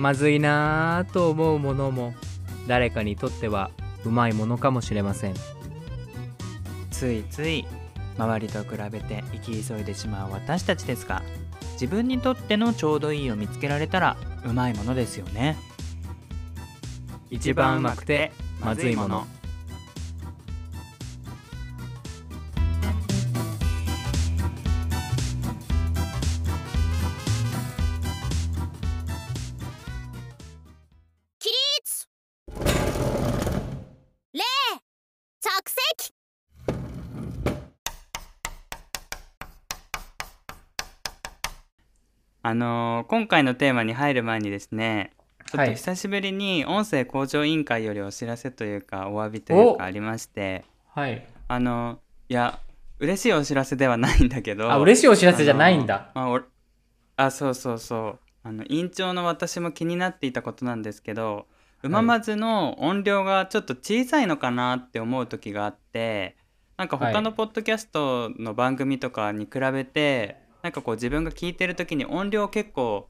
まずいなぁと思うものも誰かにとってはうまいものかもしれません。ついつい周りと比べて生き急いでしまう私たちですが自分にとってのちょうどいいを見つけられたらうまいものですよね。一番うまくてまずいもののー今回のテーマに入る前にですねちょっはい。と久しぶりに音声向上委員会よりお知らせというかお詫びというかありましてはい。あのいや嬉しいお知らせではないんだけどあ嬉しいお知らせじゃないんだ、あのまあおあそうそうそう。あの委員長の私も気になっていたことなんですけどうままずの音量がちょっと小さいのかなって思う時があってなんか他のポッドキャストの番組とかに比べて、なんかこう自分が聞いてる時に音量結構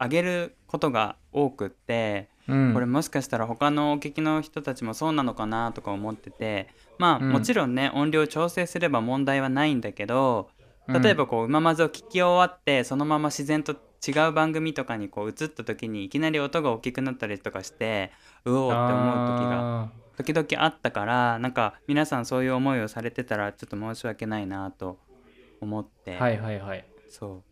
上げることが多くって、うん。これもしかしたら他のお聞きの人たちもそうなのかなとか思っててまあ、うん。もちろんね音量調整すれば問題はないんだけどうん。例えばこう「うままず」を聞き終わってそのまま自然と違う番組とかにこう移った時にいきなり音が大きくなったりとかしてうおーって思う時があ時々あったからなんか皆さんそういう思いをされてたらちょっと申し訳ないなと思って、ーはいはいはいそう。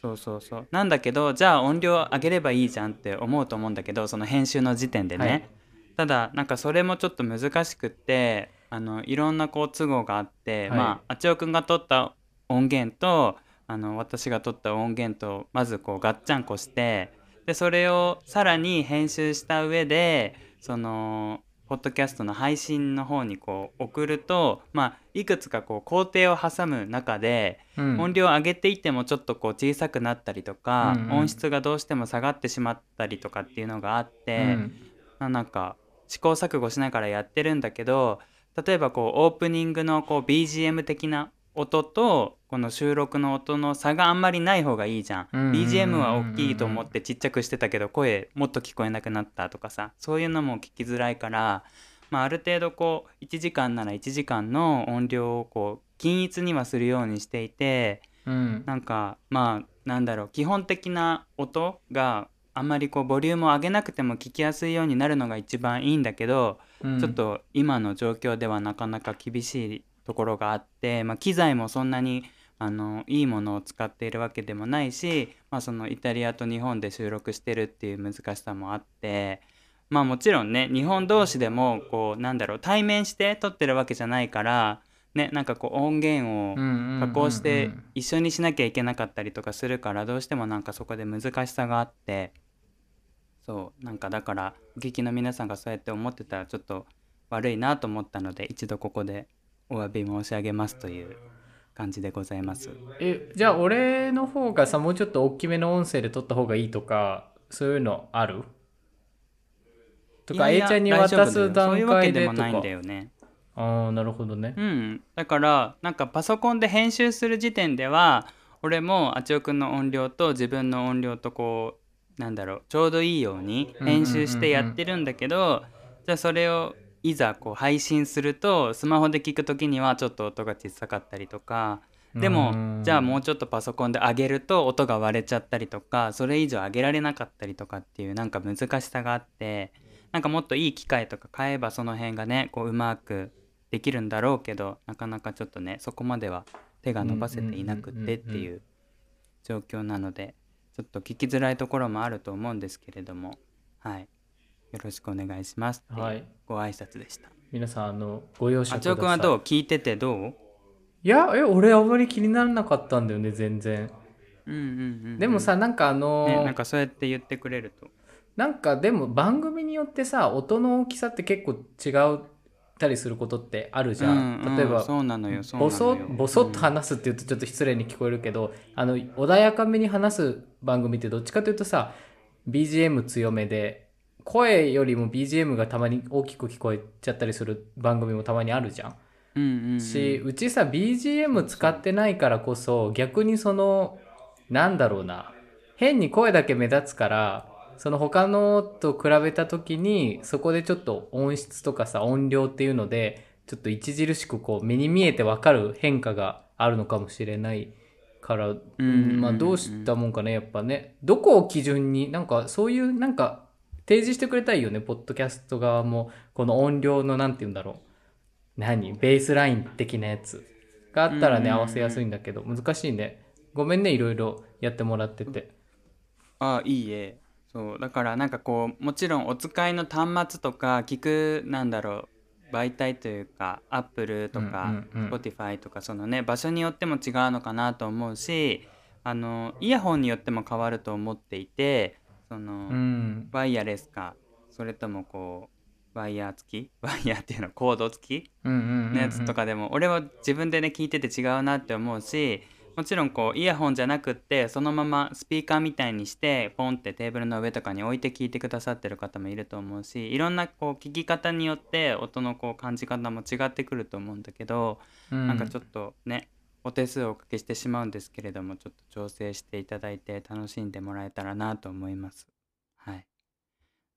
そうそうそう。なんだけどじゃあ音量上げればいいじゃんって思うと思うんだけどその編集の時点でね、はい。ただなんかそれもちょっと難しくってあのいろんなこう都合があって、はい。まああちおくんが撮った音源とあの私が撮った音源とまずこうガッチャンコしてでそれをさらに編集した上でそのポッドキャストの配信の方にこう送ると、まあ、いくつかこう工程を挟む中で、うん。音量を上げていってもちょっとこう小さくなったりとか、うんうん。音質がどうしても下がってしまったりとかっていうのがあって、うん。まあなんか試行錯誤しながらやってるんだけど例えばこうオープニングのこう BGM 的な音とこの収録の音の差があんまりない方がいいじゃん。BGM は大きいと思ってちっちゃくしてたけど声もっと聞こえなくなったとかさ。そういうのも聞きづらいから、まあ、ある程度こう1時間なら1時間の音量をこう均一にはするようにしていてうん。なんかまあなんだろう基本的な音があんまりこうボリュームを上げなくても聞きやすいようになるのが一番いいんだけど、うん。ちょっと今の状況ではなかなか厳しいところがあって、まあ、機材もそんなにあのいいものを使っているわけでもないし、まあ、そのイタリアと日本で収録してるっていう難しさもあってまあもちろんね日本同士でもこうなんだろう対面して撮ってるわけじゃないからねなんかこう音源を加工して一緒にしなきゃいけなかったりとかするからどうしてもなんかそこで難しさがあってそうなんかだからお聞きの皆さんがそうやって思ってたらちょっと悪いなと思ったので一度ここでお詫び申し上げますという感じでございます。えじゃあ俺の方がさもうちょっと大きめの音声で撮った方がいいとかそういうのある？とかいやい A やちゃんに渡す段そういうわけ階でとかでもないんだよね。ああなるほどね。うん、だからなんかパソコンで編集する時点では俺もあちおくんの音量と自分の音量とこうなんだろうちょうどいいように編集してやってるんだけど、じゃあそれをいざこう配信するとスマホで聞く時にはちょっと音が小さかったりとかでもうんじゃあもうちょっとパソコンで上げると音が割れちゃったりとかそれ以上上げられなかったりとかっていうなんか難しさがあってなんかもっといい機械とか買えばその辺がねこううまくできるんだろうけどなかなかちょっとねそこまでは手が伸ばせていなくってっていう状況なのでちょっと聞きづらいところもあると思うんですけれども。はいよろしくお願いします。はい。ご挨拶でした。皆さんあのご容赦ください。あちおくんはどう？聞いててどう？いやえ俺あんまり気にならなかったんだよね全然。うんうんうんうん。でもさなんかあのね、なんかそうやって言ってくれると。なんかでも番組によってさ音の大きさって結構違ったりすることってあるじゃん、うんうん例えばそうなのよそうなのボソよボソっと話すって言うとちょっと失礼に聞こえるけど、あの穏やかめに話す番組ってどっちかというとさ BGM 強めで声よりも BGM がたまに大きく聞こえちゃったりする番組もたまにあるじゃん。うんうんうん。しうちさ BGM 使ってないからこそ逆にそのなんだろうな。変に声だけ目立つからその他のと比べた時にそこでちょっと音質とかさ音量っていうのでちょっと著しくこう目に見えてわかる変化があるのかもしれないから、うん。まあどうしたもんかねやっぱね。どこを基準になんかそういうなんか提示してくれたらいいよねポッドキャスト側も。この音量のなんて言うんだろう。何？ベースライン的なやつ。があったらね合わせやすいんだけど。難しいね。ごめんねいろいろ。やってもらってて。あいいえ。そうだからなんかこうもちろんお使いの端末とか聞くなんだろう。媒体というか Apple とかうんうんうん。Spotify とかそのね場所によっても違うのかなと思うしあのイヤホンによっても変わると思っていてその、うん。ワイヤレスかそれともこうワイヤー付き？ワイヤーっていうのコード付き？のやつとかでも俺は自分でね聞いてて違うなって思うしもちろんこうイヤホンじゃなくってそのままスピーカーみたいにしてポンってテーブルの上とかに置いて聞いてくださってる方もいると思うしいろんなこう聞き方によって音のこう感じ方も違ってくると思うんだけど、うん。なんかちょっとねお手数をおかけしてしまうんですけれどもちょっと調整していただいて楽しんでもらえたらなと思います。はい。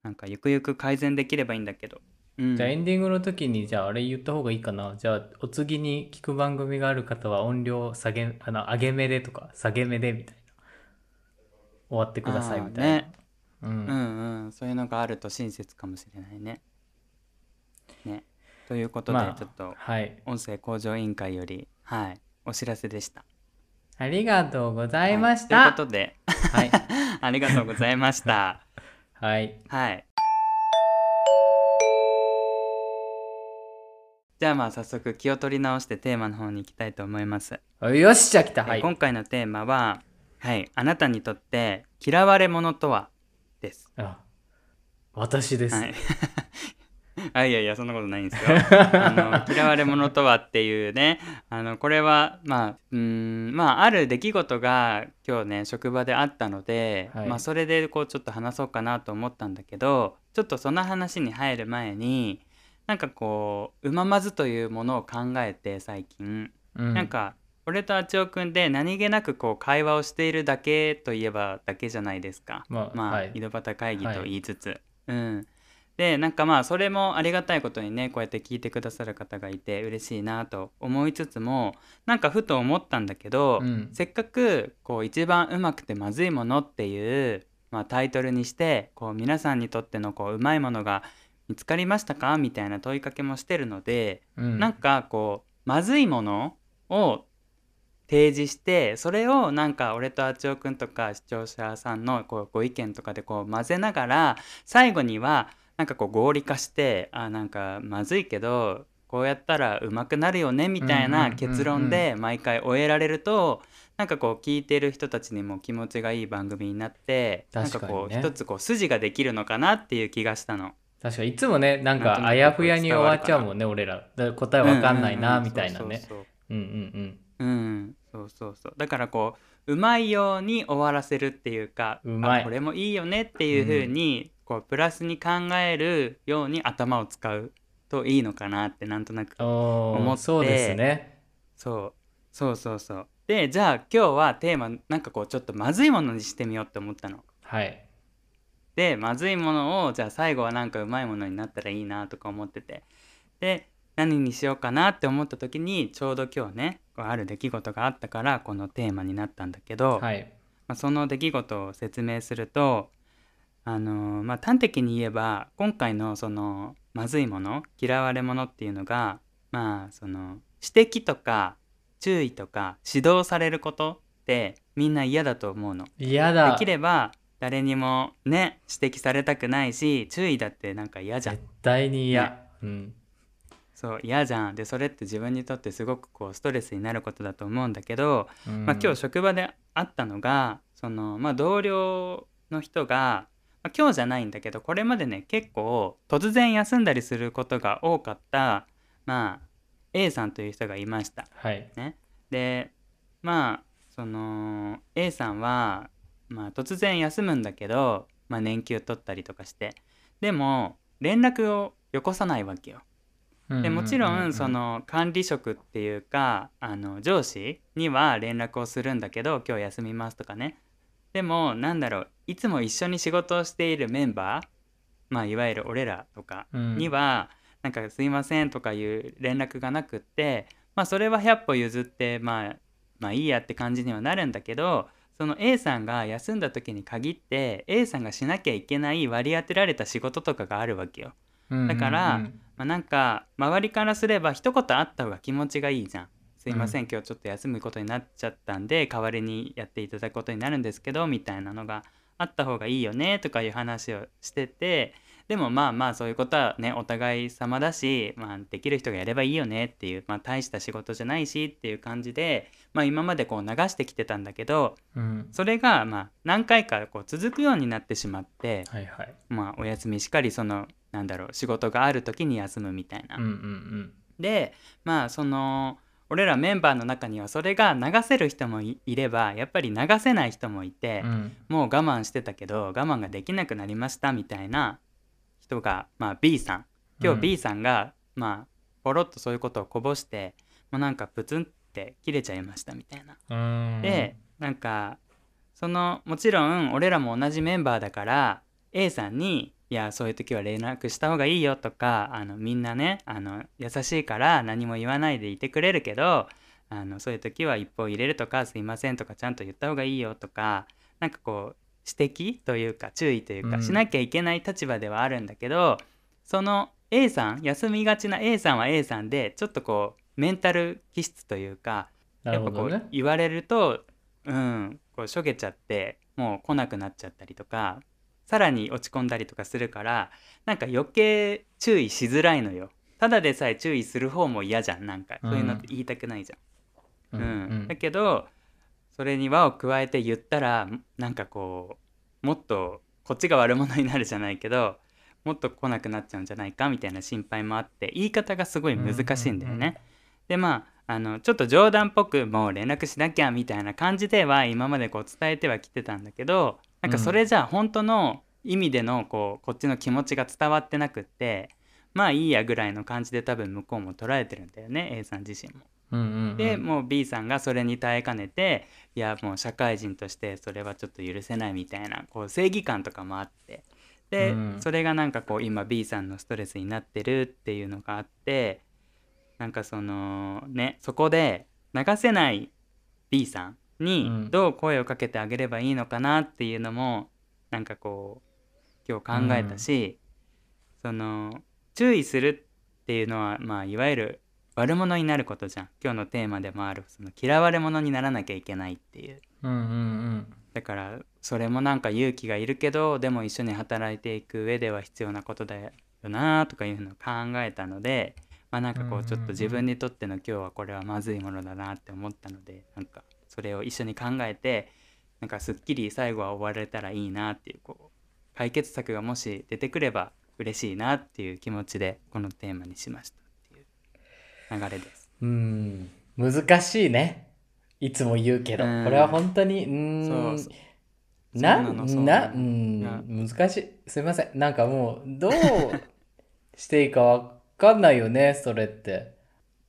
なんかゆくゆく改善できればいいんだけど。うん、じゃあエンディングの時にじゃああれ言った方がいいかなじゃあお次に聞く番組がある方は音量下げあの上げ目でとか下げ目でみたいな終わってくださいみたいな、ねううんんうん、そういうのがあると親切かもしれないね。ね。ということで、まあちょっとはい音声向上委員会より、はい、お知らせでした。ありがとうございましはい、たということで、はい ありがとうございました。はいはい。じゃあまあ早速気を取り直してテーマの方に行きたいと思います。よしじゃあ来たはいえ今回のテーマは、はい、あなたにとって嫌われ者とは？です。あ私です、はい。あいやいやそんなことないんですよ。あの嫌われ者とはっていうね。あのこれはまあうーんまあある出来事が今日ね職場であったので、はい。まあそれでこうちょっと話そうかなと思ったんだけどちょっとその話に入る前になんかこううままずというものを考えて最近、うん、なんか俺とあちおくんで何気なくこう会話をしているだけといえばだけじゃないですか。まあ、まあ、はい。井戸端会議と言いつつ、うんでなんかまあそれもありがたいことにねこうやって聞いてくださる方がいて嬉しいなと思いつつもなんかふと思ったんだけど、うん。せっかくこう一番うまくてまずいものっていう、まあ、タイトルにしてこう皆さんにとってのこううまいものが見つかりましたかみたいな問いかけもしてるので、うん、なんかこうまずいものを提示してそれをなんか俺とあちおくんとか視聴者さんのこうご意見とかでこう混ぜながら最後にはなんかこう合理化してあなんかまずいけどこうやったらうまくなるよねみたいなん結論で毎回終えられるとなんかこう聞いてる人たちにも気持ちがいい番組になってなんか確かにね。こう一つこう筋ができるのかなっていう気がしたの。確かにいつもねなんかあやふやに終わっちゃうもんね俺ら。答えわかんないなみたいなね。うんうんうんそう。そうそううんそうそうそう。だからこううまいように終わらせるっていうかうまい。あこれもいいよねっていう風に、こうプラスに考えるように頭を使うといいのかなってなんとなく思って。ーそうですね。そう。そうそうそう。でじゃあ今日はテーマなんかこうちょっとまずいものにしてみようって思ったの。はい。でまずいものをじゃあ最後はなんかうまいものになったらいいなとか思ってて。で何にしようかなって思った時にちょうど今日ねこうある出来事があったからこのテーマになったんだけど、はい。まあ、その出来事を説明するとあのーまあ端的に言えば今回のそのまずいもの嫌われ者っていうのがまあその指摘とか注意とか指導されることってみんな嫌だと思うの。嫌だ。できれば誰にもね指摘されたくないし注意だってなんか嫌じゃん。絶対に嫌、ね。うん。そう嫌じゃん。でそれって自分にとってすごくこうストレスになることだと思うんだけど、うん。まあ、今日職場であったのがその、まあ、同僚の人が、まあ、今日じゃないんだけどこれまでね結構突然休んだりすることが多かった、まあ、A さんという人がいました。はい。ね、でまあその A さんは、まあ、突然休むんだけど、まあ、年休取ったりとかして。でも連絡をよこさないわけよ。でもちろんその管理職っていうかあの上司には連絡をするんだけど今日休みますとかねでもなんだろういつも一緒に仕事をしているメンバーまあいわゆる俺らとかうんには、なんか「すいません」とかいう連絡がなくってまあそれは100歩譲ってまあまあいいやって感じにはなるんだけどその A さんが休んだ時に限って A さんがしなきゃいけない割り当てられた仕事とかがあるわけよ。だからうんうんまあ、なんか周りからすれば一言あった方が気持ちがいいじゃん。すいません、今日ちょっと休むことになっちゃったんで代わりにやっていただくことになるんですけどみたいなのがあった方がいいよねとかいう話をしててでもまあまあそういうことはねお互い様だし、まあ、できる人がやればいいよねっていう、まあ、大した仕事じゃないしっていう感じで、まあ、今までこう流してきてたんだけどうん。それがまあ何回かこう続くようになってしまって、はいはい。まあ、お休みしかりそのなんだろう仕事がある時に休むみたいな。うんうん。でまあその俺らメンバーの中にはそれが流せる人もいいればやっぱり流せない人もいて、うん。もう我慢してたけど我慢ができなくなりましたみたいな人が、まあ、B さん。今日うん。B さんが、まあポロッとそういうことをこぼして、まあ、なんかプツンって切れちゃいましたみたいな。うん。でなんかそのもちろん俺らも同じメンバーだから A さんに「いやそういう時は連絡した方がいいよ」とかあのみんなねあの優しいから何も言わないでいてくれるけどあのそういう時は一歩入れるとか「すいません」とかちゃんと言った方がいいよとかなんかこう指摘というか注意というか、うん。しなきゃいけない立場ではあるんだけどその A さん休みがちな A さんは A さんでちょっとこうメンタル気質というかなやっぱこう言われるとうんこうしょげちゃってもう来なくなっちゃったりとかさらに落ち込んだりとかするからなんか余計注意しづらいのよ。ただでさえ注意する方も嫌じゃんなんか。そういうのって言いたくないじゃん、ううん。だけどそれに輪を加えて言ったらなんかこうもっとこっちが悪者になるじゃないけどもっと来なくなっちゃうんじゃないかみたいな心配もあって言い方がすごい難しいんだよね。でまああのちょっと冗談っぽくもう連絡しなきゃみたいな感じでは今までこう伝えてはきてたんだけどなんかそれじゃあ本当の意味でのこうこっちの気持ちが伝わってなくってまあいいやぐらいの感じで多分向こうも捉えてるんだよね A さん自身も。うんうんうん。でもう B さんがそれに耐えかねていやもう社会人としてそれはちょっと許せないみたいなこう正義感とかもあって。で、うん。それがなんかこう今 B さんのストレスになってるっていうのがあってなんかそのねそこで流せない B さんうにん。どう声をかけてあげればいいのかなっていうのもなんかこう今日考えたし、その注意するっていうのはまあいわゆる悪者になることじゃん。今日のテーマでもあるその嫌われ者にならなきゃいけないっていう。うんうんだからそれもなんか勇気がいるけどでも一緒に働いていく上では必要なことだよなとかいうのを考えたのでまあなんかこうちょっと自分にとっての今日はこれはまずいものだなって思ったのでなんかそれを一緒に考えてなんかすっきり最後は終われたらいいなっていうこう解決策がもし出てくれば嬉しいなっていう気持ちでこのテーマにしましたっていう流れです。うん。うん難しいね。いつも言うけど。うん。これは本当にうーん。そうなそうなうん。難しい。すいません。なんかもうどうしていいかわかんないよねそれって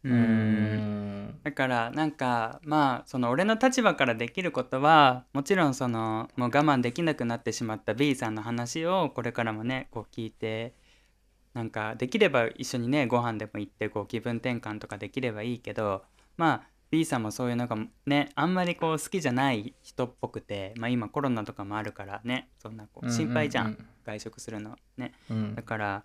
うん。だからなんかまあその俺の立場からできることはもちろんそのもう我慢できなくなってしまった B さんの話をこれからもねこう聞いてなんかできれば一緒にねご飯でも行ってこう気分転換とかできればいいけどまあ B さんもそういうのがねあんまりこう好きじゃない人っぽくてまあ今コロナとかもあるからねそんなこう心配じゃん,、うん。うんうん。外食するのね。うん。だから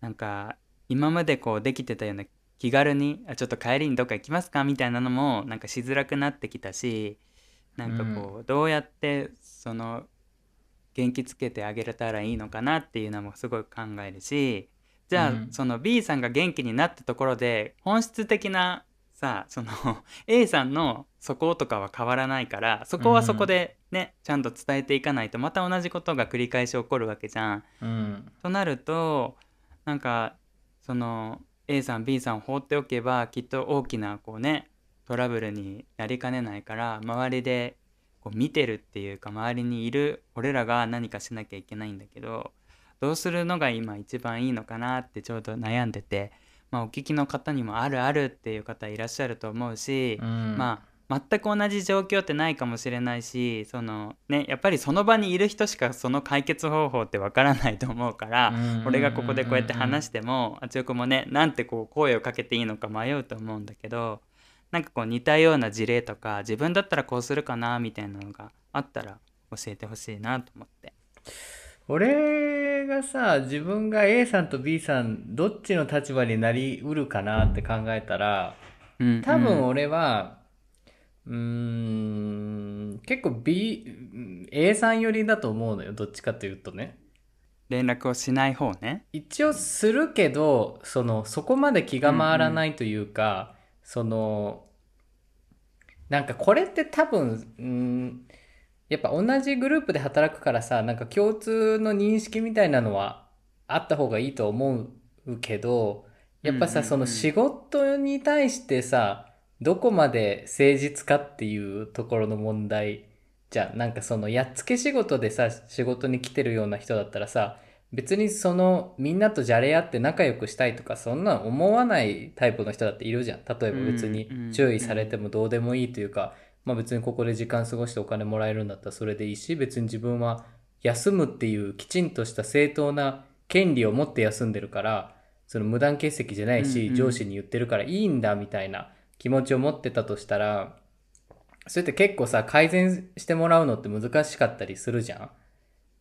なんか今までこうできてたような気軽にあちょっと帰りにどっか行きますか？みたいなのもなんかしづらくなってきたしなんかこう、どうやってその元気つけてあげれたらいいのかなっていうのもすごい考えるしじゃあ、うん。その B さんが元気になったところで本質的なさその A さんのそことかは変わらないからそこはそこでね、ちゃんと伝えていかないとまた同じことが繰り返し起こるわけじゃん。うん。となるとなんかその A さん B さんを放っておけばきっと大きなこうねトラブルになりかねないから周りでこう見てるっていうか周りにいる俺らが何かしなきゃいけないんだけどどうするのが今一番いいのかなってちょうど悩んでて、まあ、お聞きの方にもあるあるっていう方いらっしゃると思うし、うん。まあ全く同じ状況ってないかもしれないしそのねやっぱりその場にいる人しかその解決方法ってわからないと思うから俺がここでこうやって話してもあつよくもねなんてこう声をかけていいのか迷うと思うんだけどなんかこう似たような事例とか自分だったらこうするかなみたいなのがあったら教えてほしいなと思って。俺がさ、自分が A さんと B さん、どっちの立場になりうるかなって考えたら、うん多分俺は、うーん、結構 B、A さん寄りだと思うのよ。どっちかというとね。連絡をしない方ね。一応するけど、その、そこまで気が回らないというか、その、なんかこれって多分、うん、やっぱ同じグループで働くからさ、なんか共通の認識みたいなのはあった方がいいと思うけど、やっぱさ、うんうんうんその仕事に対してさ、どこまで誠実かっていうところの問題じゃん。なんかそのやっつけ仕事でさ、仕事に来てるような人だったらさ、別にそのみんなとじゃれ合って仲良くしたいとかそんなん思わないタイプの人だっているじゃん。例えば別に注意されてもどうでもいいというか、まあ別にここで時間過ごしてお金もらえるんだったらそれでいいし、別に自分は休むっていうきちんとした正当な権利を持って休んでるから、その無断欠席じゃないし、上司に言ってるからいいんだみたいな気持ちを持ってたとしたら、それって結構さ、改善してもらうのって難しかったりするじゃん。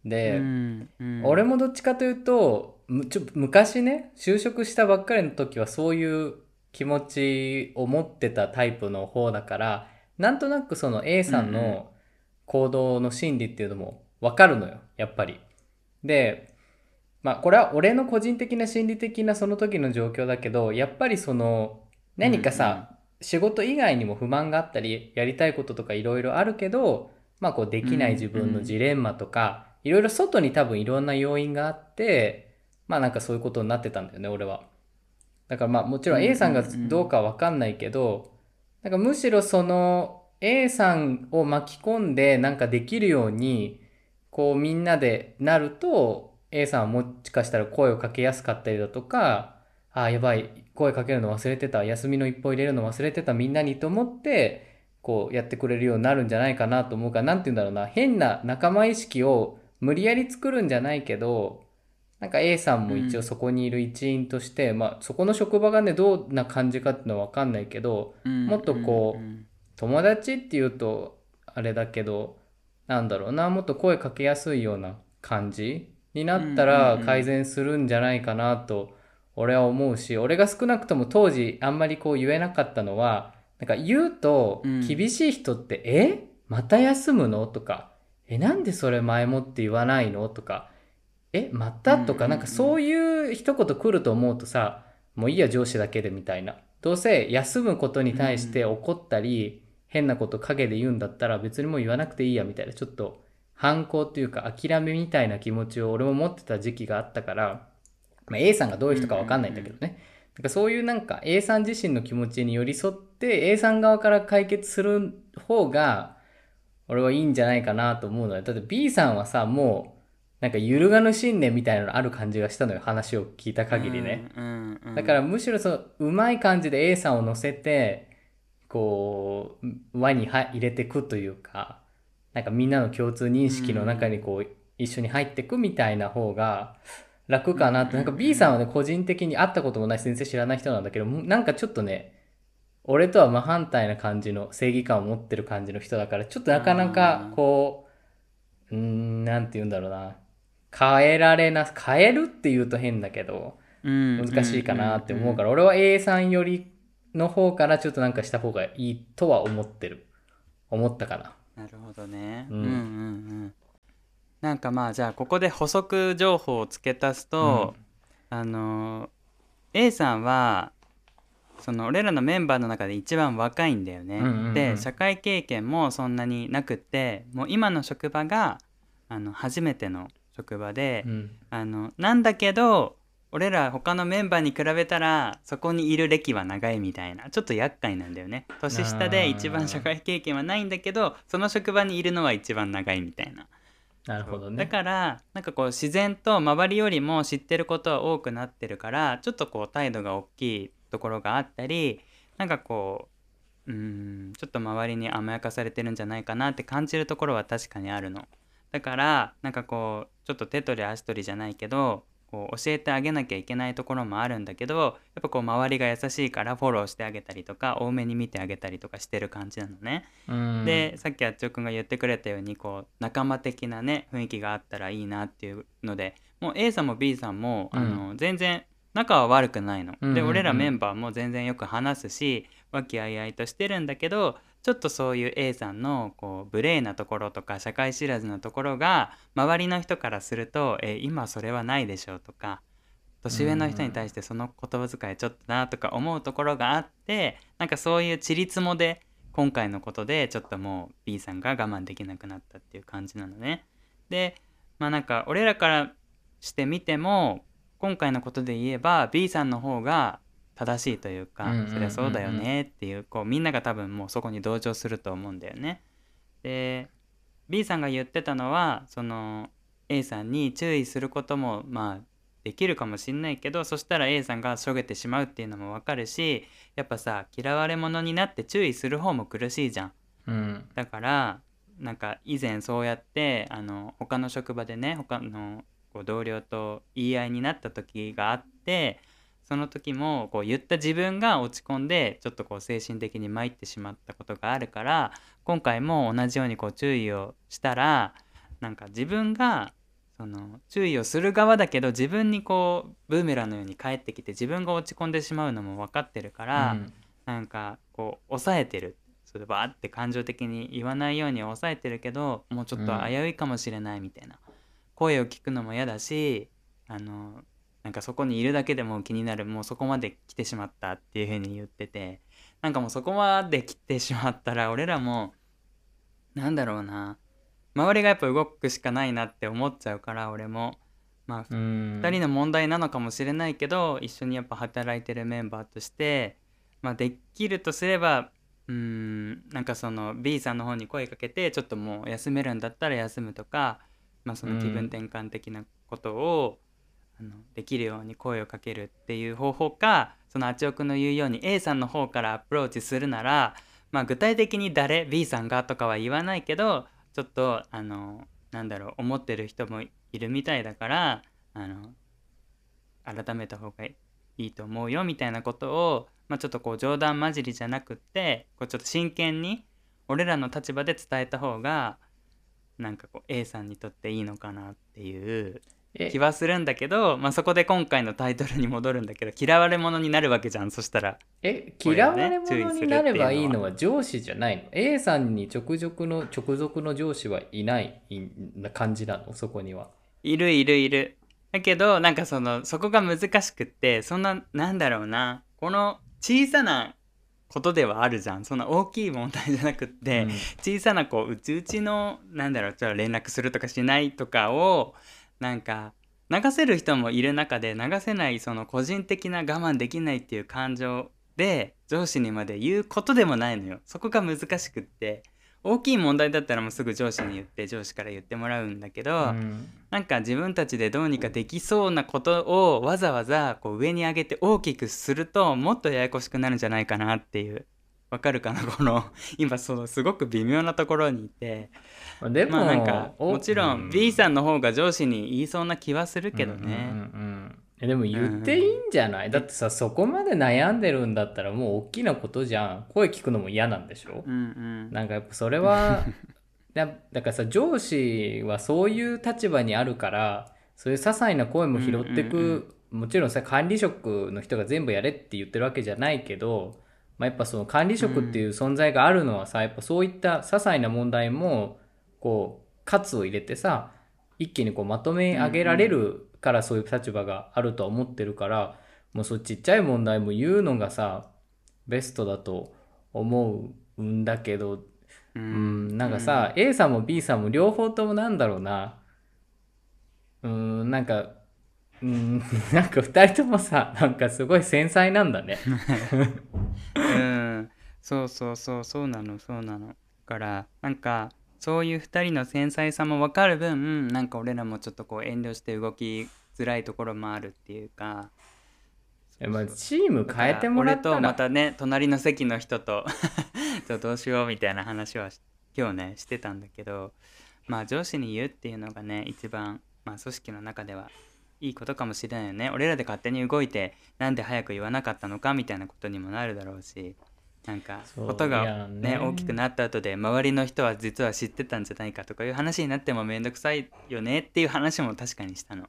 で、うんうん俺もどっちかというとむちょ昔ね就職したばっかりの時はそういう気持ちを持ってたタイプの方だからなんとなくその A さんの行動の心理っていうのも分かるのよやっぱり。でまあこれは俺の個人的な心理的なその時の状況だけどやっぱりその何かさ、仕事以外にも不満があったりやりたいこととかいろいろあるけどまあこうできない自分のジレンマとか、いろいろ外に多分いろんな要因があってまあなんかそういうことになってたんだよね俺は。だからまあもちろん A さんがどうかは分かんないけど、なんかむしろその A さんを巻き込んでなんかできるようにこうみんなでなると A さんはもしかしたら声をかけやすかったりだとかああやばい声かけるの忘れてた休みの一歩入れるの忘れてたみんなにと思ってこうやってくれるようになるんじゃないかなと思うからなんて言うんだろうな。変な仲間意識を無理やり作るんじゃないけどなんか A さんも一応そこにいる一員として、まあそこの職場がねどんな感じかっていうのは分かんないけどうん。もっとこううん。友達っていうとあれだけどなんだろうなもっと声かけやすいような感じになったうんらうんうん。改善するんじゃないかなと俺は思うし俺が少なくとも当時あんまりこう言えなかったのはなんか言うとうん厳しい人って「え？また休むの?」とか「えなんでそれ前もって言わないの?」とか「えまた?」とうんうんうんかなんかそういう一言来ると思うとさもういいや上司だけでみたいなどうせ休むことに対して怒ったり、変なこと陰で言うんだったら別にもう言わなくていいやみたいなちょっと反抗というか諦めみたいな気持ちを俺も持ってた時期があったから、まあ、A さんがどういう人かわかんないんだけどね、なんかそういうなんか A さん自身の気持ちに寄り添って A さん側から解決する方が俺はいいんじゃないかなと思うのよ。だって B さんはさもうなんか揺るがぬ信念みたいなのある感じがしたのよ。話を聞いた限りね、だからむしろそのうまい感じで A さんを乗せてこう輪には入れてくというかなんかみんなの共通認識の中にこう一緒に入ってくみたいな方が楽かなってなんか B さんはね個人的に会ったこともないし全然知らない人なんだけどなんかちょっとね俺とは真反対な感じの正義感を持ってる感じの人だからちょっとなかなかこううーんなんて言うんだろうな変えられな変えるって言うと変だけど難しいかなって思うから、俺は A さんよりの方からちょっとなんかした方がいいとは思ってる。思ったかな。なるほどね。ううんんうんうん。なんかまあじゃあここで補足情報を付け足すと、あの A さんはその俺らのメンバーの中で一番若いんだよね。うんうんうん。で社会経験もそんなになくってもう今の職場があの初めての職場で、うん。あのなんだけど俺ら他のメンバーに比べたらそこにいる歴は長いみたいなちょっと厄介なんだよね。年下で一番社会経験はないんだけどその職場にいるのは一番長いみたいななるほどね。だからなんかこう自然と周りよりも知ってることは多くなってるからちょっとこう態度が大きいところがあったりなんかこううんちょっと周りに甘やかされてるんじゃないかなって感じるところは確かにあるの。だからなんかこうちょっと手取り足取りじゃないけどこう教えてあげなきゃいけないところもあるんだけどやっぱこう周りが優しいからフォローしてあげたりとか多めに見てあげたりとかしてる感じなのね。うんでさっきあっちょくんが言ってくれたようにこう仲間的なね雰囲気があったらいいなっていうのでもう A さんも B さんも、あの全然仲は悪くないの。うんうんうんで俺らメンバーも全然よく話すし和気あいあいとしてるんだけどちょっとそういう A さんのこう無礼なところとか社会知らずなところが周りの人からすると「え今それはないでしょう」とか年上の人に対してその言葉遣いちょっとなとか思うところがあってなんかそういうちりつもで今回のことでちょっともう B さんが我慢できなくなったっていう感じなのね。でまあなんか俺らからしてみても今回のことで言えば B さんの方が正しいというか、そりゃそうだよねっていうこうみんなが多分もうそこに同情すると思うんだよね。で B さんが言ってたのはその A さんに注意することもまあできるかもしんないけどそしたら A さんがしょげてしまうっていうのもわかるしやっぱさ嫌われ者になって注意する方も苦しいじゃん。うんだからなんか以前そうやってあの他の職場でね他のこう同僚と言い合いになった時があってその時もこう言った自分が落ち込んでちょっとこう精神的に参ってしまったことがあるから今回も同じようにこう注意をしたらなんか自分がその注意をする側だけど自分にこうブーメランのように返ってきて自分が落ち込んでしまうのも分かってるから、うん。なんかこう抑えてる。それバーって感情的に言わないように抑えてるけどもうちょっと危ういかもしれないみたいな、声を聞くのも嫌だしあのなんかそこにいるだけでもう気になるもうそこまで来てしまったっていう風に言っててなんかもうそこまで来てしまったら俺らもなんだろうな。周りがやっぱ動くしかないなって思っちゃうから俺も。まあうん。2人の問題なのかもしれないけど一緒にやっぱ働いてるメンバーとして、まあ、できるとすればうーんなんかその B さんの方に声かけてちょっともう休めるんだったら休むとか、まあ、その気分転換的なことを、あのできるように声をかけるっていう方法かそのあちおくんの言うように A さんの方からアプローチするなら、まあ、具体的に誰 B さんがとかは言わないけどちょっとあのなんだろう思ってる人もいるみたいだからあの改めた方がいいと思うよみたいなことを、まあ、ちょっとこう冗談交じりじゃなくってこうちょっと真剣に俺らの立場で伝えた方がなんかこう A さんにとっていいのかなっていう気はするんだけど、まあ、そこで今回のタイトルに戻るんだけど嫌われ者になるわけじゃんそしたら。え嫌われ者になればいいのは。上司じゃないの ?A さんに直属の直属の上司はいないいな感じなの？そこには。いるいるいる。だけどなんかそのそこが難しくってそんななんだろうな。この小さなことではあるじゃん。そんな大きい問題じゃなくって、うん。小さなこううちうちのなんだろうちょっと連絡するとかしないとかをなんか流せる人もいる中で流せないその個人的な我慢できないっていう感情で上司にまで言うことでもないのよ。そこが難しくって。大きい問題だったらもうすぐ上司に言って上司から言ってもらうんだけど、うん。なんか自分たちでどうにかできそうなことをわざわざこう上に上げて大きくするともっとややこしくなるんじゃないかなっていう。わかるかな？この今そのすごく微妙なところにいてでも、まあなんかおもちろん B さんの方が上司に言いそうな気はするけどね。うんうんうん。でも言っていいんじゃない、だってさそこまで悩んでるんだったらもう大きなことじゃん。声聞くのも嫌なんでしょ、うんうん。なんかやっぱそれは だだからさ上司はそういう立場にあるからそういう些細な声も拾ってく、うんうん。もちろんさ管理職の人が全部やれって言ってるわけじゃないけど、まあ、やっぱその管理職っていう存在があるのはさ、やっぱそういった些細な問題もこう喝を入れてさ一気にこうまとめ上げられるからそういう立場があるとは思ってるから、もうそうちっちゃい問題も言うのがさベストだと思うんだけどううん、なんかさ、A さんも B さんも両方ともなんだろうな。うん、なんか、うん、なんか二人ともさ、なんかすごい繊細なんだね。うん、そうそうそうそうなのそうなの。だからなんかそういう2人の繊細さも分かる分なんか俺らもちょっとこう遠慮して動きづらいところもあるっていうか。えまあ、チーム変えてもらったら。俺とまたね隣の席の人と とどうしようみたいな話はし今日ねしてたんだけど。まあ上司に言うっていうのがね一番、まあ、組織の中ではいいことかもしれないよね。俺らで勝手に動いてなんで早く言わなかったのかみたいなことにもなるだろうしなんかそうことがねね。大きくなった後で周りの人は実は知ってたんじゃないかとかいう話になってもめんどくさいよねっていう話も確かにしたの。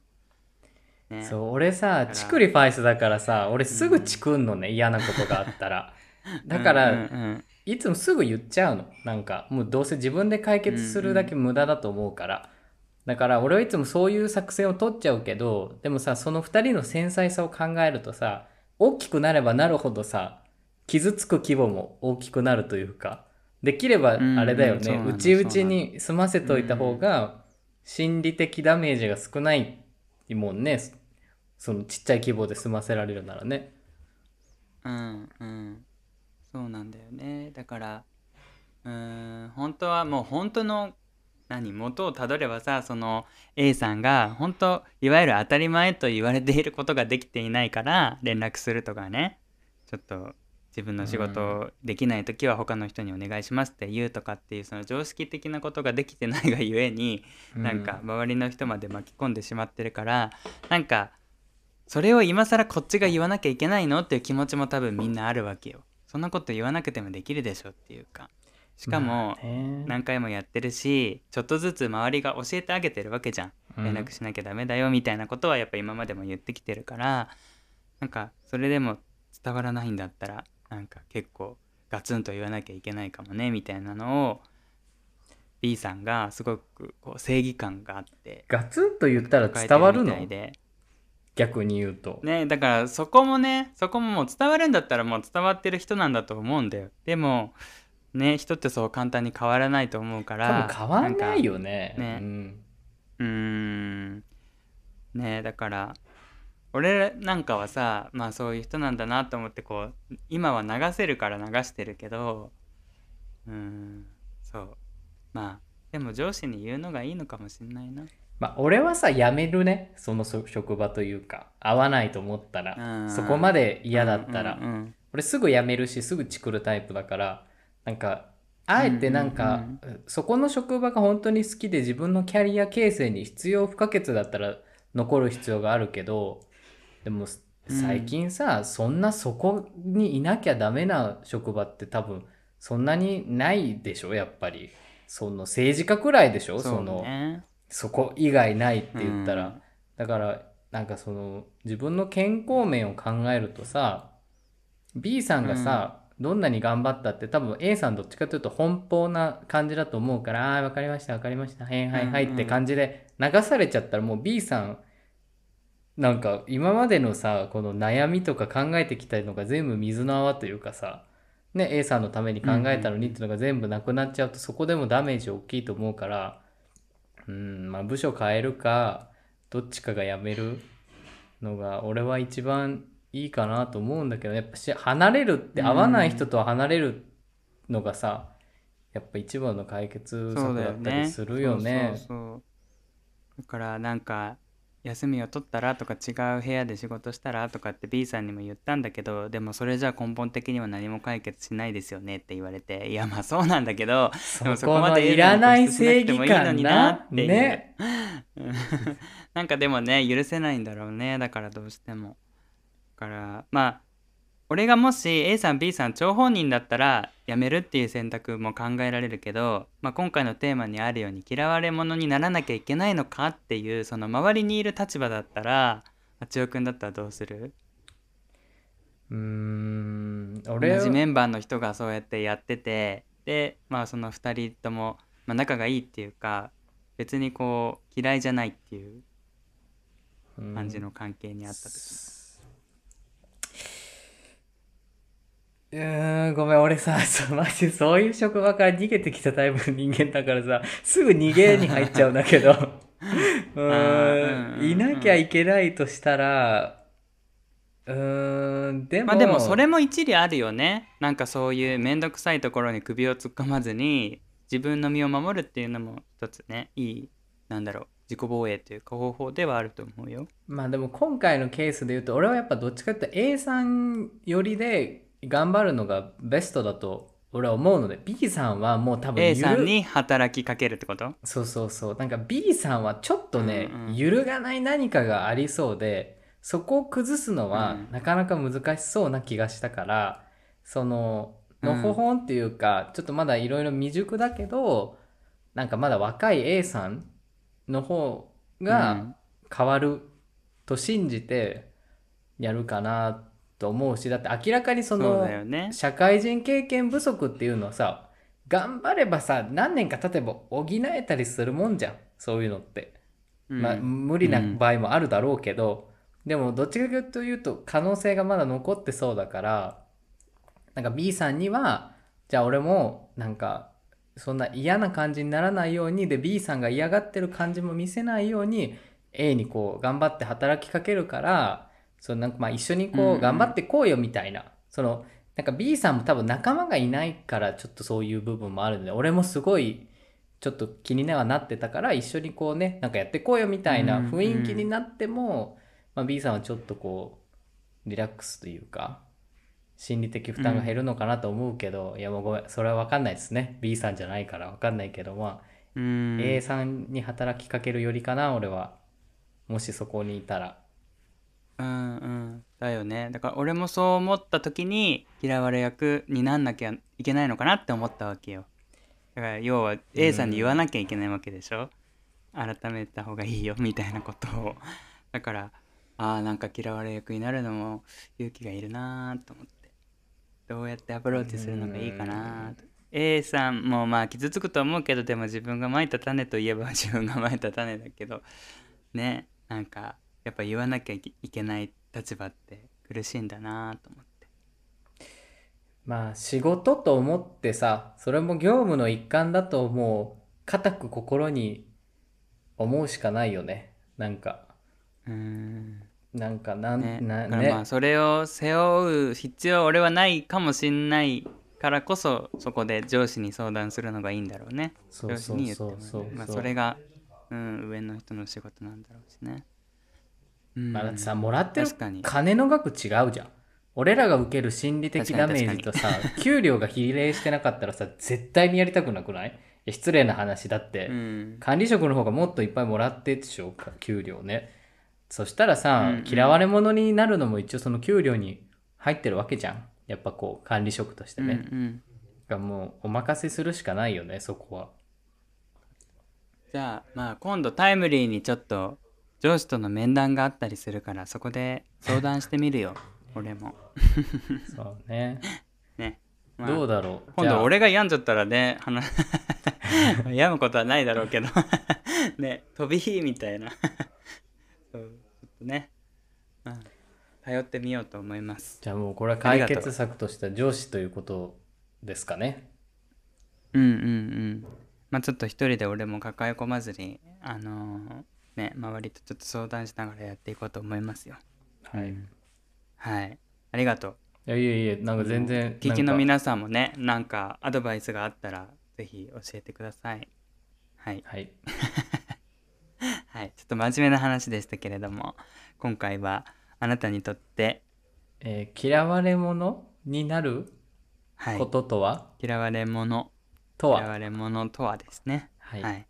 ね、そう俺さチクリファイスだからさ俺すぐチクんのね、嫌なことがあったら。だから、うんうんうん。いつもすぐ言っちゃうの。なんかもうどうせ自分で解決するだけ無駄だと思うから、だから俺はいつもそういう作戦を取っちゃうけどでもさその2人の繊細さを考えるとさ大きくなればなるほどさ傷つく規模も大きくなるというかできればあれだよね。うんうんそうなの内々に済ませといた方が心理的ダメージが少ないもんね。そのちっちゃい規模で済ませられるならね。うんうん。そうなんだよね。だからうーん本当はもう本当の何元をたどればさその A さんが本当いわゆる当たり前と言われていることができていないから連絡するとかね。ちょっと自分の仕事できない時は他の人にお願いしますって言うとかっていうその常識的なことができてないがゆえになんか周りの人まで巻き込んでしまってるからなんかそれを今更こっちが言わなきゃいけないのっていう気持ちも多分みんなあるわけよ。そんなこと言わなくてもできるでしょっていうか。しかも何回もやってるしちょっとずつ周りが教えてあげてるわけじゃん。連絡しなきゃダメだよみたいなことはやっぱ今までも言ってきてるからなんかそれでも伝わらないんだったらなんか結構ガツンと言わなきゃいけないかもねみたいなのを B さんがすごくこう正義感があってガツンと言ったら伝わるの？逆に言うと、ねだからそこもねそこももう伝わるんだったらもう伝わってる人なんだと思うんだよ。でもね人ってそう簡単に変わらないと思うか多ら分変わんないよね。ねうん。ねだから俺なんかはさまあそういう人なんだなと思ってこう今は流せるから流してるけどうーんそう。まあでも上司に言うのがいいのかもしんないな。まあ俺はさ辞めるね。そのそ職場というか。合わないと思ったら。うん。そこまで嫌だったら、うんうんうん俺すぐ辞めるしすぐチクるタイプだから。なんかあえてなんか、そこの職場が本当に好きで自分のキャリア形成に必要不可欠だったら残る必要があるけどでもうん。最近さ、そんなそこにいなきゃダメな職場って多分そんなにないでしょ？やっぱり。その政治家くらいでしょ？そそうのね。そこ以外ないって言ったら、うん。だからなんかその自分の健康面を考えるとさ B さんがさ、どんなに頑張ったって多分 A さんどっちかというと奔放な感じだと思うから「ああーわかりましたわかりましたはいはいはい」うんうんって感じで流されちゃったらもう B さんなんか今までのさこの悩みとか考えてきたのが全部水の泡というかさね A さんのために考えたのにっていうのが全部なくなっちゃうとそこでもダメージ大きいと思うからうんまあ部署変えるかどっちかが辞めるのが俺は一番いいかなと思うんだけどやっぱし離れるって合わない人とは離れるのがさやっぱ一番の解決策だ。ったりするよね。だからなんか休みを取ったらとか違う部屋で仕事したらとかって B さんにも言ったんだけどでもそれじゃ根本的には何も解決しないですよねって言われていやまあそうなんだけどでもそこまでいらない正義感になっな。ていうね。う んなんかでもね許せないんだろうねだからどうしてもだからまあ俺がもし A さん B さん張本人だったら辞めるっていう選択も考えられるけど、まあ、今回のテーマにあるように嫌われ者にならなきゃいけないのかっていうその周りにいる立場だったらあちおくんだったらどうする？うーん同俺じメンバーの人がそうやってやっててでまあその2人とも、まあ、仲がいいっていうか別にこう嫌いじゃないっていう感じの関係にあった時うーん、ごめん、俺さ、そうマジでそういう職場から逃げてきたタイプの人間だからさ、すぐ逃げに入っちゃうんだけど、うーんいなきゃいけないとしたら、うーん、でも、まあでもそれも一理あるよね。なんかそういう面倒くさいところに首を突っ込まずに自分の身を守るっていうのも一つねいいなんだろう自己防衛というか方法ではあると思うよ。まあでも今回のケースで言うと俺はやっぱどっちかっていうと A さん寄りで頑張るのがベストだと俺は思うので。B さんはもう多分 A さんに働きかけるってこと？そうそうそう。なんか B さんはちょっとね、うんうん揺るがない何かがありそうでそこを崩すのはうん。なかなか難しそうな気がしたから、そのうん。のほほんっていうか、ちょっとまだいろいろ未熟だけどなんかまだ若い A さんの方が変わると信じてやるかなと思うしだって明らかにその。社会人経験不足っていうのはさ頑張ればさ何年か経てば補えたりするもんじゃん。そういうのって、うん。まあ無理な場合もあるだろうけど、でもどっちかというと可能性がまだ残ってそうだからなんか B さんにはじゃあ俺もなんかそんな嫌な感じにならないようにで B さんが嫌がってる感じも見せないように A にこう頑張って働きかけるからそのなんかまあ一緒にこうんううん。頑張ってこうよみたいな、そのなんか B さんも多分仲間がいないからちょっとそういう部分もあるんで俺もすごいちょっと気にはなってたから一緒にこうねなんかやってこうよみたいなうん雰囲気になっても、まあ、B さんはちょっとこうリラックスというか心理的負担が減るのかなと思うけど、いやもうごめんそれは分かんないですね。B さんじゃないから分かんないけどまあ、うん。A さんに働きかけるよりかな俺は。もしそこにいたらうんうん。だよね。だから俺もそう思った時に嫌われ役になんなきゃいけないのかなって思ったわけよ。だから要は A さんに言わなきゃいけないわけでしょ。改めた方がいいよみたいなことを。だからああなんか嫌われ役になるのも勇気がいるなーと思って。どうやってアプローチするのがいいかなーと。A さんもまあ傷つくと思うけどでも自分がまいた種といえば自分がまいた種だけどねなんかやっぱ言わなきゃいけない立場って苦しいんだなと思って。まあ仕事と思ってさそれも業務の一環だともう固く心に思うしかないよね。なんか。うーん。なんかなん、ねなだからまあねそれを背負う必要は俺はないかもしんないからこそそこで上司に相談するのがいいんだろうね。上司に言ってもまあ、それが、うん、上の人の仕事なんだろうしね、うんまあ、だってさもらってる確かに。金の額違うじゃん。俺らが受ける心理的ダメージとさ給料が比例してなかったらさ絶対にやりたくなくない？いや失礼な話だって、うん。管理職の方がもっといっぱいもらってでしょ？か給料ね。そしたらさ、うんうん。嫌われ者になるのも一応その給料に入ってるわけじゃん。やっぱこう管理職としてね、うんうん。がもうお任せするしかないよねそこは。じゃあまあ今度タイムリーにちょっと上司との面談があったりするからそこで相談してみるよ 俺も。そうね、ね、まあどうだろう？今度俺が病んじゃったらね話 病むことはないだろうけどね飛び火みたいな。そうちょっとね、うん、頼ってみようと思います。じゃあもうこれは解決策としては上司ということですかね。うんうんうん。まあちょっと一人で俺も抱え込まずにあのーね周りとちょっと相談しながらやっていこうと思いますよ。はい、いはい。ありがとう。やいやいやなんか全然聞きの皆さんもねなんかアドバイスがあったらぜひ教えてください。はい。はい。はい。ちょっと真面目な話でしたけれども今回はあなたにとってえー嫌われ者になるはい。こととは、嫌われ者。とは？嫌われ者とはですね。はい。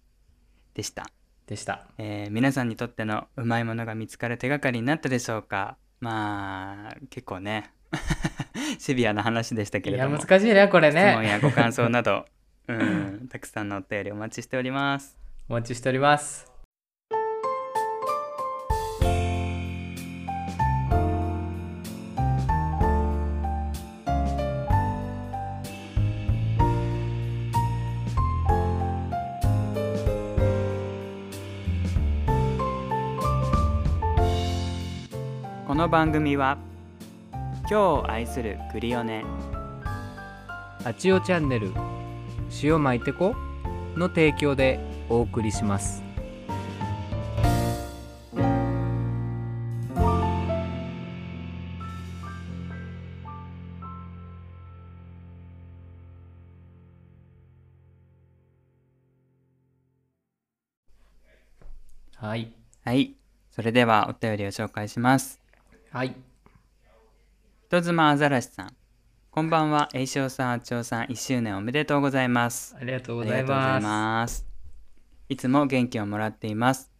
でした、でした。えー皆さんにとってのうまいものが見つかる手がかりになったでしょうか？まあ結構ね シビアな話でしたけれども。難しいねこれ質問ねやご感想など、うん、たくさんのお便りお待ちしております。お待ちしておりますの番組は今日を愛するクリオネあちおチャンネル塩巻いてこの提供でお送りしますはい。はい。それではお便りを紹介します。はい。人妻アザラシさん。こんばんは。栄翔さん、あちおさん、1周年おめでとうございます。ありがとうあございます。ます。いつも元気をもらっています。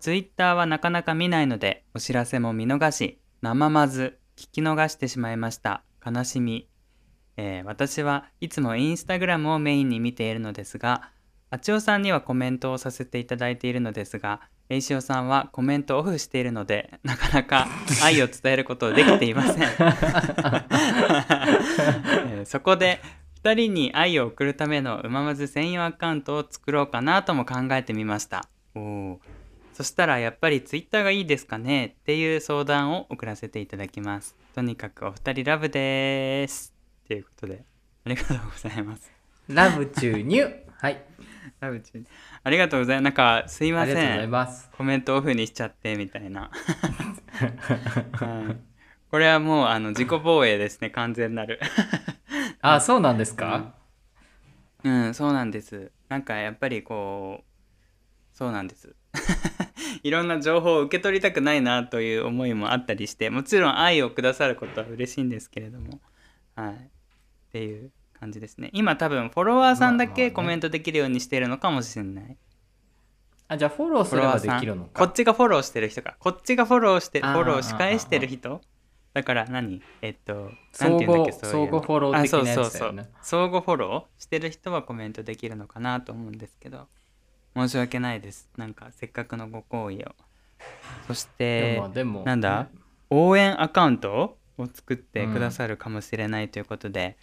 ツイッターはなかなか見ないので、お知らせも見逃し、生まず、聞き逃してしまいました。悲しみ。えー私はいつもインスタグラムをメインに見ているのですが、あちおさんにはコメントをさせていただいているのですが、えいしおさんはコメントをオフしているので、なかなか愛を伝えることできていません。えーそこで、2人に愛を送るためのうままず専用アカウントを作ろうかなとも考えてみました。おーそしたらやっぱりツイッターがいいですかね？っていう相談を送らせていただきます。とにかくお二人ラブです。ということで、ありがとうございます。ラブ注入。はい。ラブありがとうございます。なんかすいまありがとうござせん。います。コメントオフにしちゃってみたいな。はいこれはもうあの自己防衛ですね、完全なる。あ、そうなんですか、うん、そうなんです。なんかやっぱりこう、そうなんです。いろんな情報を受け取りたくないなという思いもあったりして、もちろん愛をくださることは嬉しいんですけれども、はい。っていう感じですね。今多分フォロワーさんだまあまあね。けコメントできるようにしてるのかもしれない。あ、じゃあフォローすればできるのか。こっちがフォローしてる人か。こっちがフォローして、フォローし返してる人。だから何？えっと、相互、相互フォロー的なやつだよあそうそうね。そう。相互フォローしてる人はコメントできるのかなと思うんですけど。申し訳ないです。なんかせっかくのご好意を。そしでてでも、なんだ？ね。応援アカウントを作ってくださるかもしれないということで、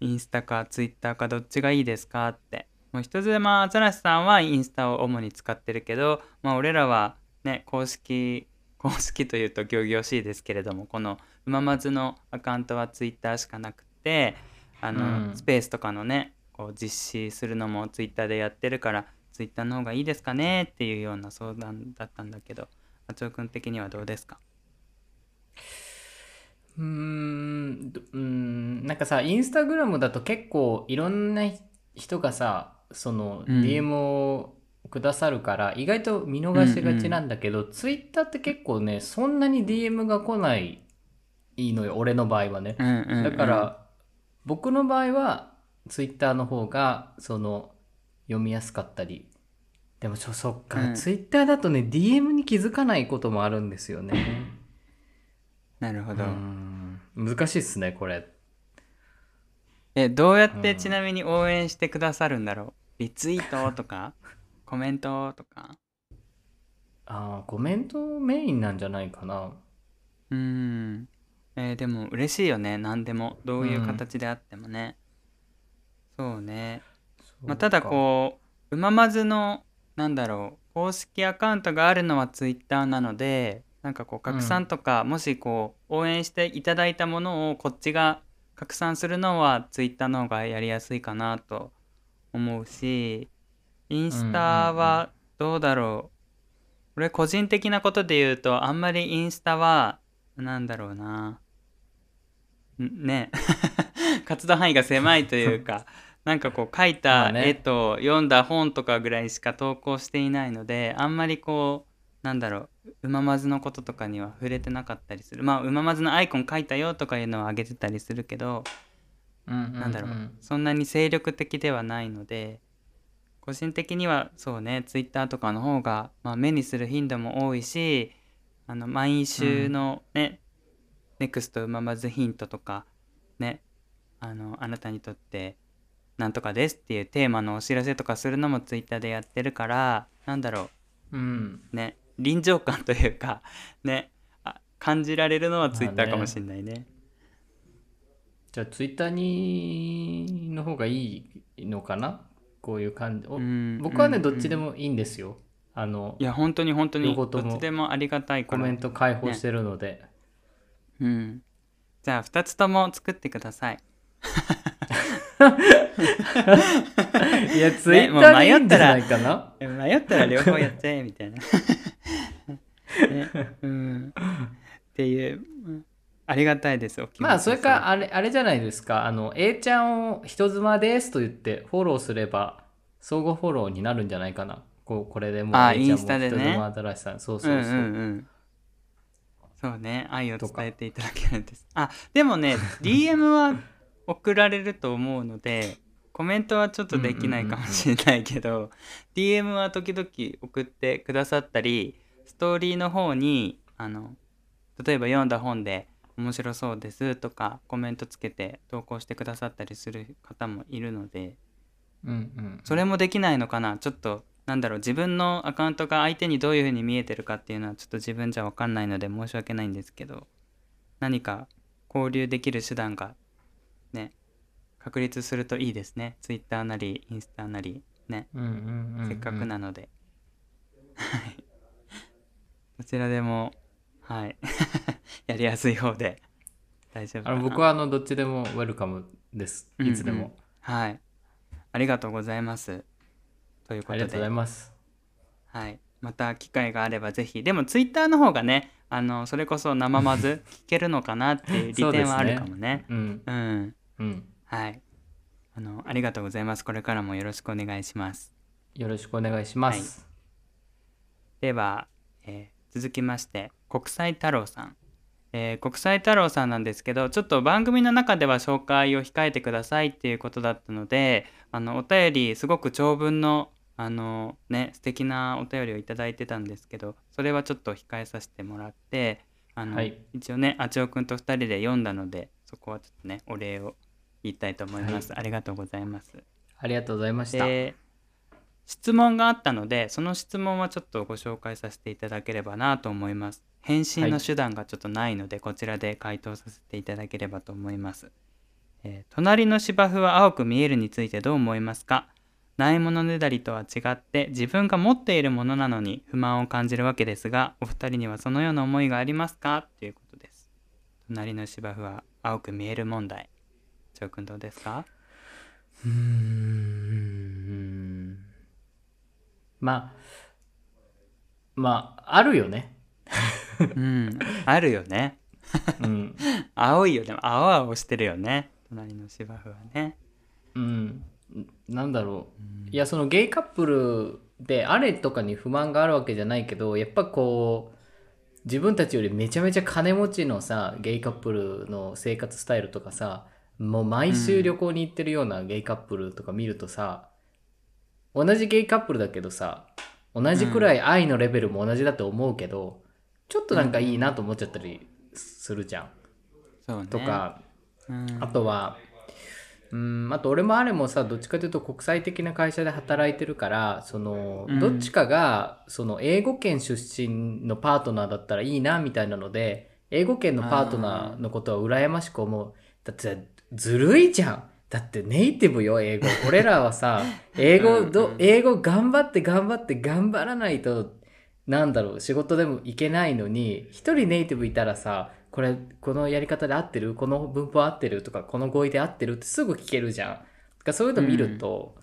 インスタかツイッターかどっちがいいですかって。もう一つでまあアザラシさんはインスタを主に使ってるけどまあ俺らはね公式公式というと仰々しいですけれどもこのうままずのアカウントはツイッターしかなくてあの、うん。スペースとかのねこう実施するのもツイッターでやってるからツイッターの方がいいですかねっていうような相談だったんだけどあちおくん的にはどうですか？うーん、どうーん、なんかさ、インスタグラムだと結構いろんな人がさ、そのうん DM をくださるから、意外と見逃しがちなんだけど、ツイッターって結構ね、そんなに DM が来ないのよ、俺の場合はね。うんうんうんだから、僕の場合は、ツイッターの方が、その、読みやすかったり。でも、ちょ、そっか、うんツイッターだとね、DM に気づかないこともあるんですよね。うなるほど、ん。難しいっすね、これ。えどうやっうんてちなみに応援してくださるんだろう？リツイートとか？コメントとか？ああ、コメントメインなんじゃないかな。うーん。えーでも嬉しいよね。何でも。どういう形であってもね、そうね。まあ、ただこううままずのなんだろう公式アカウントがあるのはツイッターなのでなんかこう拡散とか、もしこう応援していただいたものをこっちが拡散するのはツイッターの方がやりやすいかなと思うしインスタはどうだろう、俺個人的なことで言うとあんまりインスタはなんだろうな。んね。活動範囲が狭いというか なんかこう描いまた絵と読んだ本とかぐらいしか投稿していないのであんまりこうなんだろううままずのこととかには触れてなかったりする。まあうままずのアイコン描いたよとかいうのをあげてたりするけどななんだろう。そんなに精力的ではないので個人的にはそうねツイッターとかの方が、まあ、目にする頻度も多いしあの毎週のね、ネクストうままずヒントとかねあのあなたにとってなんとかですっていうテーマのお知らせとかするのもツイッターでやってるからなんだろう。ん。うね臨場感というか ねあ感じられるのはツイッターかもしれないね。じゃあ、ツイッターに、の方がいいのかな？こういう感じ。おうん僕はね、うんどっちでもいいんですよ。あのい、や本当に本当にどっちでもありがたいコメント開放してるので。うん。じゃあ2つとも作ってください。いや、ツイッターでいいんじゃないかな、え迷ったら両方やってみたいな、ねうん、っていううん。ありがたいですまあ、それか、あれ、あれじゃないですか。あの、A ちゃんを人妻ですと言ってフォローすれば、相互フォローになるんじゃないかな。こうこれでもうあ A ちゃんも人妻新しさん。そうそうそう、んうんうん。そうね。愛を伝えていただけるんです。あでもね DM は送られると思うのでコメントはちょっとできないかもしれないけど、DM は時々送ってくださったりストーリーの方にあの例えば読んだ本で面白そうですとかコメントつけて投稿してくださったりする方もいるのでうんうんそれもできないのかな？ちょっとなんだろう自分のアカウントが相手にどういう風に見えてるかっていうのはちょっと自分じゃ分かんないので申し訳ないんですけど何か交流できる手段がね確立するといいですね。Twitter なりインスタなりね。せっかくなので、はいどちらでもはい。やりやすい方で大丈夫かな。あの僕はあのどっちでもウェルカムです。いつでも、うんうんはい。ありがとうございます。ということで。ありがとうございます。はい、また機会があればぜひ。でもツイッターの方がねあのそれこそ生まず聞けるのかなっていう利点はあるかもね。うん。うん。うん。はい。あのありがとうございます。これからもよろしくお願いします。よろしくお願いします、では、えー続きまして国際太郎さん、えー国際太郎さんなんですけどちょっと番組の中では紹介を控えてくださいっていうことだったのであのお便りすごく長文のあのね素敵なお便りをいただいてたんですけどそれはちょっと控えさせてもらってあの、はい。一応ねあちおくんと2人で読んだのでそこはちょっとねお礼を言いたいと思います、ありがとうございます。ありがとうございました、で質問があったのでその質問はちょっとご紹介させていただければなと思います。返信の手段がちょっとないので、こちらで回答させていただければと思います、えー隣の芝生は青く見えるについてどう思いますか？ないものねだりとは違って自分が持っているものなのに不満を感じるわけですがお二人にはそのような思いがありますか？ということです。隣の芝生は青く見える問題。ジョー君どうですか？うーんまあまああるよね。うん。あるよね。うん。青いよね。青々してるよね。隣の芝生はね。うん。なんだろう。いやそのゲイカップルであれとかに不満があるわけじゃないけどやっぱこう自分たちよりめちゃめちゃ金持ちのさゲイカップルの生活スタイルとかさもう毎週旅行に行ってるようなゲイカップルとか見るとさ、同じゲイカップルだけどさ同じくらい愛のレベルも同じだと思うけど、ちょっとなんかいいなと思っちゃったりするじゃん。そうねとか、うんあとは、うん、あと俺もあれもさ、どっちかというと国際的な会社で働いてるから、その、うんどっちかが、その、英語圏出身のパートナーだったらいいな、みたいなので、英語圏のパートナーのことは羨ましく思う。だって、ずるいじゃん。だってネイティブよ、英語。俺らはさ、英語ど、うんうん。英語頑張って頑張って頑張らないと、なんだろう、仕事でもいけないのに、一人ネイティブいたらさ、これ、このやり方で合ってる？この文法合ってる？とか、この語彙で合ってる？ってすぐ聞けるじゃん。だからそういうの見ると、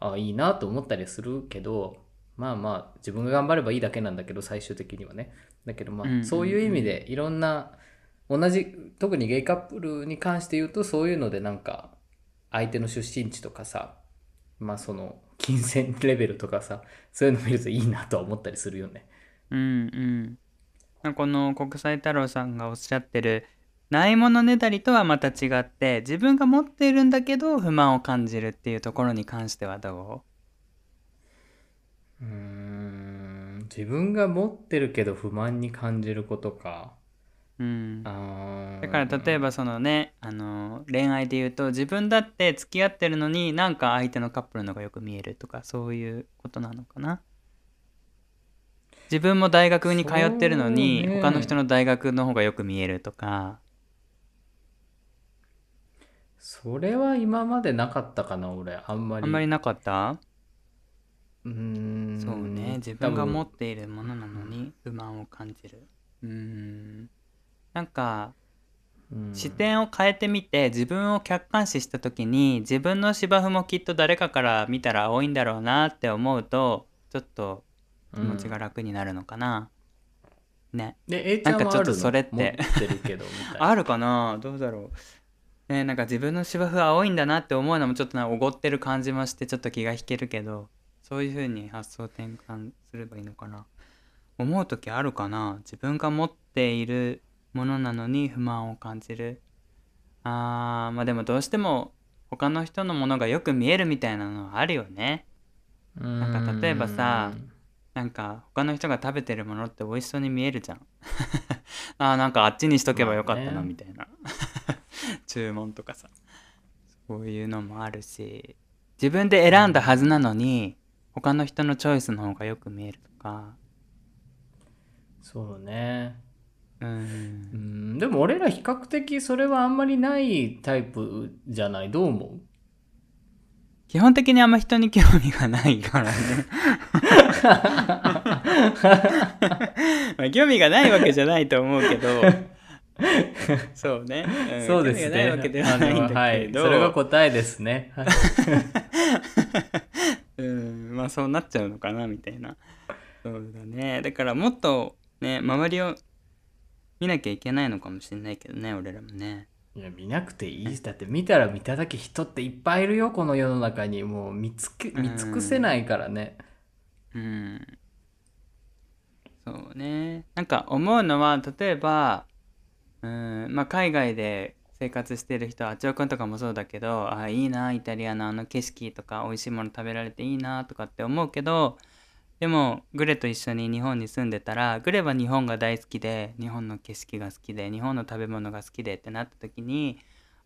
あいいなと思ったりするけど、まあまあ、自分が頑張ればいいだけなんだけど、最終的にはね。だけどまあ、うんうんうん。そういう意味で、いろんな、同じ、特にゲイカップルに関して言うと、そういうのでなんか、相手の出身地とかさ、まあその、金銭レベルとかさ、そういうの見るといいなとは思ったりするよね。うんうんまあこの国際太郎さんがおっしゃってるないものねだりとはまた違って自分が持っているんだけど不満を感じるっていうところに関してはどうーん、自分が持ってるけど不満に感じることか。ううんだから例えばそのねあの恋愛で言うと自分だって付き合ってるのになんか相手のカップルのがよく見えるとかそういうことなのかな。自分も大学に通ってるのに、他の人の大学の方がよく見えるとか。それは今までなかったかな、俺。あんまり。あんまりなかった？うーん。そうね。自分が持多っているものなのに不満を感じる。うーんなんか分うん。視点を変えてみて自分を客観視した時に自分の芝生もきっと誰かから見たら青いんだろうなって思うとちょっと気持ちが楽になるのかな、ね。で、A ちゃんはなんかちょっとそれって。あるかな？どうだろう？ねなんか自分の芝生は青いんだなって思うのもちょっとおごってる感じもしてちょっと気が引けるけどそういうふうに発想転換すればいいのかな？思う時あるかな？自分が持っているものなのに不満を感じる。あーまあでもどうしても他の人のものがよく見えるみたいなのはあるよね。なんか例えばさなんか他の人が食べてるものって美味しそうに見えるじゃん。あーなんかあっちにしとけばよかったなみたいな。注文とかさ。そういうのもあるし。自分で選んだはずなのに他の人のチョイスの方がよく見えるとか。そうねううん。んでも俺ら比較的それはあんまりないタイプじゃない？どう思う？基本的にあんま人に興味がないからね。まあ興味がないわけじゃないと思うけど。そうね、んそうです興味がないわけではないんだけど、はい、それが答えですね。は いうん。まあそうなっちゃうのかなみたいな。そうだね。だからもっとね周りを見なきゃいけないのかもしれないけどね俺らもね。いや見なくていい。しだって見たら見ただけ人っていっぱいいるよこの世の中に。もう見つけ見尽くせないからね。うん。そうね。なんか思うのは例えばうんまあ海外で生活してる人あちおくんとかもそうだけどあいいなイタリアのあの景色とか美味しいもの食べられていいなとかって思うけどでもグレと一緒に日本に住んでたらグレは日本が大好きで日本の景色が好きで日本の食べ物が好きでってなった時に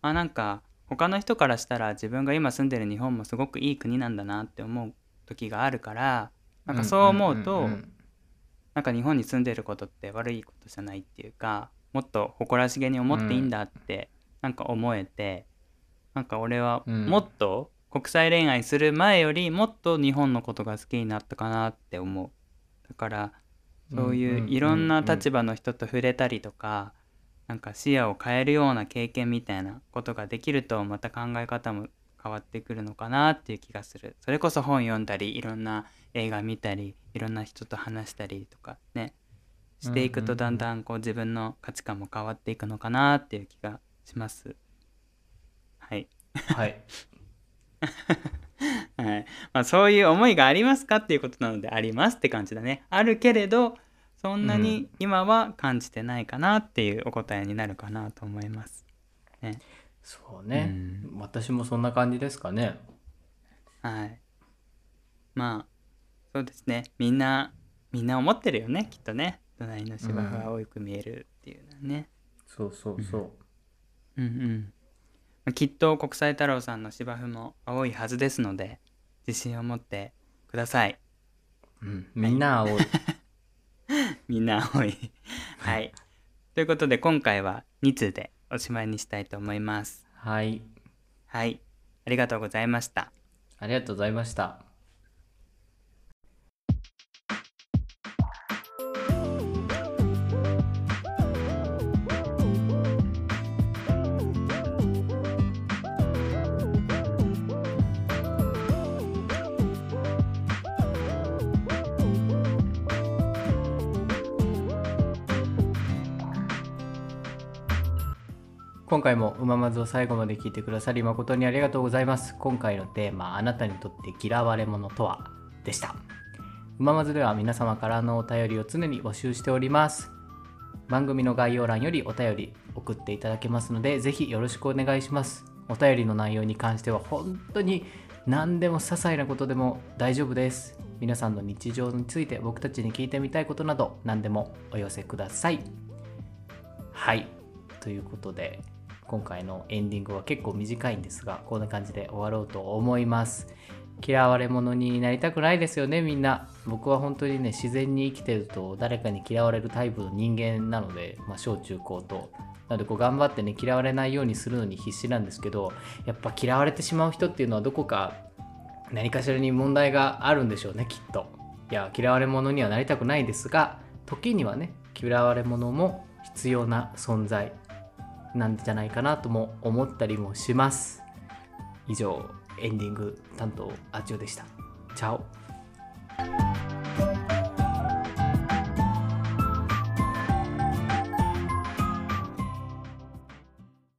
あなんか他の人からしたら自分が今住んでる日本もすごくいい国なんだなって思う時があるからなんかそう思うと、なんか日本に住んでることって悪いことじゃないっていうかもっと誇らしげに思っていいんだってなんか思えて、なんか俺はうん。もっと国際恋愛する前よりもっと日本のことが好きになったかなって思う。だからそういういろんな立場の人と触れたりとか、なんか視野を変えるような経験みたいなことができるとまた考え方も変わってくるのかなっていう気がする。それこそ本読んだりいろんな映画見たりいろんな人と話したりとかねしていくとだんだんこう自分の価値観も変わっていくのかなっていう気がします。はい、はい。はい。まあ、そういう思いがありますかっていうことなのでありますって感じだね。あるけれどそんなに今は感じてないかなっていうお答えになるかなと思います。ね、そうね、う私もそんな感じですかね。はい。まあそうですね。みんなみんな思ってるよねきっとね。隣の芝生は青く見えるっていうのはね。そうそうそう。うん。うんまあきっと国際太郎さんの芝生も青いはずですので自信を持ってください。うん、みんな青い。みんな青い。はい。ということで今回は2通でおしまいにしたいと思います。はい。はい。ありがとうございました。ありがとうございました。今回もうままずを最後まで聞いてくださり誠にありがとうございます。今回のテーマ、あなたにとって嫌われ者とはでした。うままずでは皆様からのお便りを常に募集しております。番組の概要欄よりお便り送っていただけますので、ぜひよろしくお願いします。お便りの内容に関しては本当に何でも些細なことでも大丈夫です。皆さんの日常について僕たちに聞いてみたいことなど何でもお寄せください。はい。ということで、今回のエンディングは結構短いんですが、こんな感じで終わろうと思います。嫌われ者になりたくないですよね、みんな。僕は本当にね、自然に生きてると誰かに嫌われるタイプの人間なので、まあ、小中高と。なのでこう頑張ってね、嫌われないようにするのに必死なんですけど、やっぱ嫌われてしまう人っていうのはどこか何かしらに問題があるんでしょうね、きっと。いや、嫌われ者にはなりたくないですが、時にはね、嫌われ者も必要な存在なんじゃないかなとも思ったりもします。以上、エンディング担当、あちおでした。チャオ。